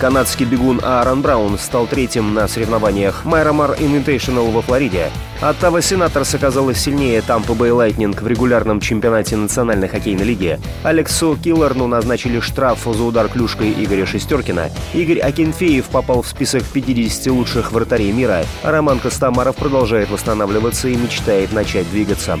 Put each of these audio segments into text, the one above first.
Канадский бегун Аарон Браун стал третьим на соревнованиях Miramar Invitational во Флориде. Оттава Сенаторс оказалась сильнее Тампа Бэй Лайтнинг в регулярном чемпионате Национальной хоккейной лиги. Алексу Киллерну назначили штраф за удар клюшкой Игоря Шестеркина. Игорь Акинфеев попал в список 50 лучших вратарей мира, Роман Костомаров продолжает восстанавливаться и мечтает начать двигаться.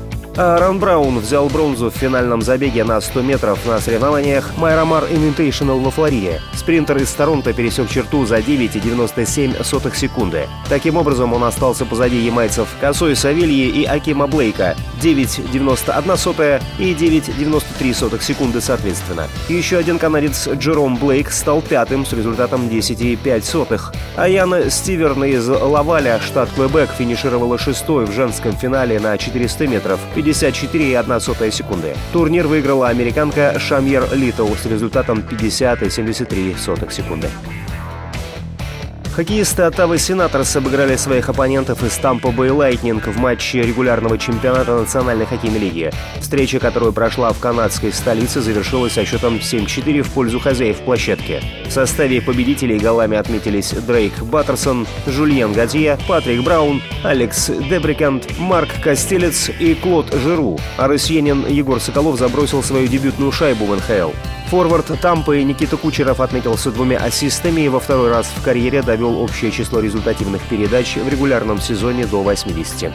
Аарон Браун взял бронзу в финальном забеге на 100 метров на соревнованиях Майрамар Invitational во Флориде. Спринтер из Торонто пересек черту за 9,97 секунды. Таким образом, он остался позади ямайцев Косой Савельи и Акима Блейка 9,91 и 9,93 секунды соответственно. Еще один канадец Джером Блейк стал пятым с результатом 10,5. А Яна Стиверна из Лаваля, штат Квебек, финишировала шестой в женском финале на 400 метров 54,1 секунды. Турнир выиграла американка Шамьер Литл с результатом 50,73 секунды. Хоккеисты Оттавы Сенаторс обыграли своих оппонентов из Тампа Бэй Лайтнинг в матче регулярного чемпионата Национальной хоккейной лиги. Встреча, которая прошла в канадской столице, завершилась со счетом 7-4 в пользу хозяев площадки. В составе победителей голами отметились Дрейк Баттерсон, Жульен Гадье, Патрик Браун, Алекс Дебрикант, Марк Костелец и Клод Жиру. А россиянин Егор Соколов забросил свою дебютную шайбу в НХЛ. Форвард Тампы Никита Кучеров отметился двумя ассистами и во второй раз в карьере довел общее число результативных передач в регулярном сезоне до 80.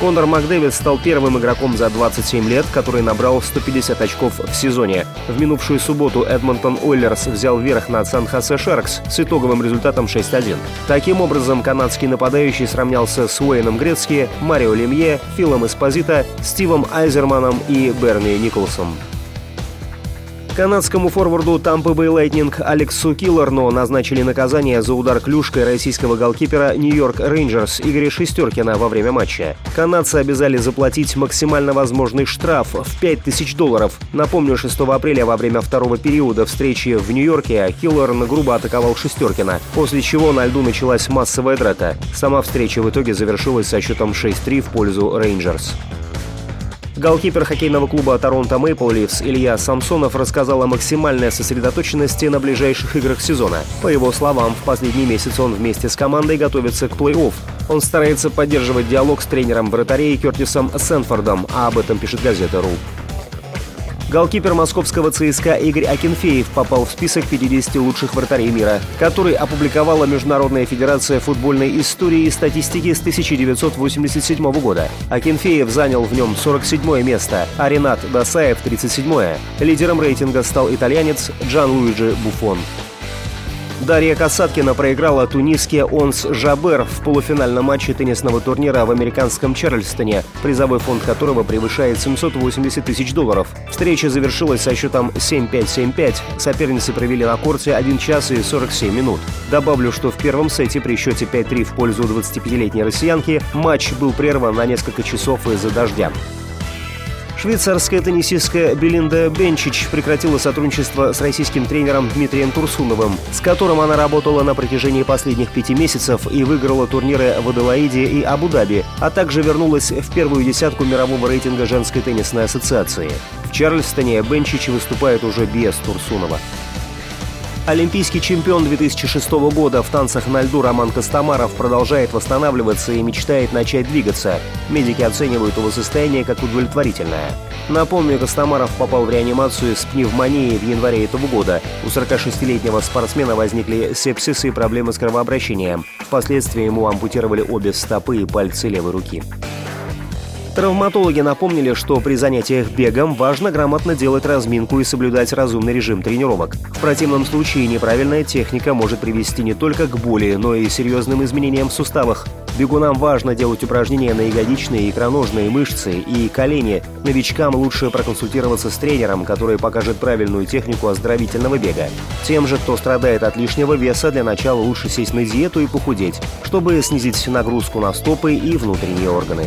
Конор Макдэвид стал первым игроком за 27 лет, который набрал 150 очков в сезоне. В минувшую субботу Эдмонтон Ойлерс взял верх над Сан-Хосе Шаркс с итоговым результатом 6-1. Таким образом, канадский нападающий сравнялся с Уэйном Грецки, Марио Лемье, Филом Эспозита, Стивом Айзерманом и Берни Николсом. Канадскому форварду Тампы Бэй Лайтнинг Алексу Киллерну назначили наказание за удар клюшкой российского голкипера Нью-Йорк Рейнджерс Игоря Шестеркина во время матча. Канадцы обязали заплатить максимально возможный штраф в 5000 долларов. Напомню, 6 апреля во время второго периода встречи в Нью-Йорке Киллерн грубо атаковал Шестеркина, после чего на льду началась массовая драка. Сама встреча в итоге завершилась со счетом 6-3 в пользу Рейнджерс. Голкипер хоккейного клуба Торонто Мэйпл Ливс Илья Самсонов рассказал о максимальной сосредоточенности на ближайших играх сезона. По его словам, в последний месяц он вместе с командой готовится к плей-офф. Он старается поддерживать диалог с тренером вратарей Кертисом Сенфордом, а об этом пишет газета «Ру». Голкипер московского ЦСКА Игорь Акинфеев попал в список 50 лучших вратарей мира, который опубликовала Международная федерация футбольной истории и статистики с 1987 года. Акинфеев занял в нем 47 место, а Ренат Досаев – 37 -е. Лидером рейтинга стал итальянец Джан Луиджи Буфон. Дарья Касаткина проиграла туниске Онс Жабер в полуфинальном матче теннисного турнира в американском Чарльстоне, призовой фонд которого превышает 780 тысяч долларов. Встреча завершилась со счетом 7-5-7-5. Соперницы провели на корте 1 час и 47 минут. Добавлю, что в первом сете при счете 5-3 в пользу 25-летней россиянки матч был прерван на несколько часов из-за дождя. Швейцарская теннисистка Белинда Бенчич прекратила сотрудничество с российским тренером Дмитрием Турсуновым, с которым она работала на протяжении последних пяти месяцев и выиграла турниры в Аделаиде и Абу-Даби, а также вернулась в первую десятку мирового рейтинга женской теннисной ассоциации. В Чарльстоне Бенчич выступает уже без Турсунова. Олимпийский чемпион 2006 года в танцах на льду Роман Костомаров продолжает восстанавливаться и мечтает начать двигаться. Медики оценивают его состояние как удовлетворительное. Напомню, Костомаров попал в реанимацию с пневмонией в январе этого года. У 46-летнего спортсмена возникли сепсис и проблемы с кровообращением. Впоследствии ему ампутировали обе стопы и пальцы левой руки. Травматологи напомнили, что при занятиях бегом важно грамотно делать разминку и соблюдать разумный режим тренировок. В противном случае неправильная техника может привести не только к боли, но и серьезным изменениям в суставах. Бегунам важно делать упражнения на ягодичные, икроножные мышцы и колени. Новичкам лучше проконсультироваться с тренером, который покажет правильную технику оздоровительного бега. Тем же, кто страдает от лишнего веса, для начала лучше сесть на диету и похудеть, чтобы снизить нагрузку на стопы и внутренние органы.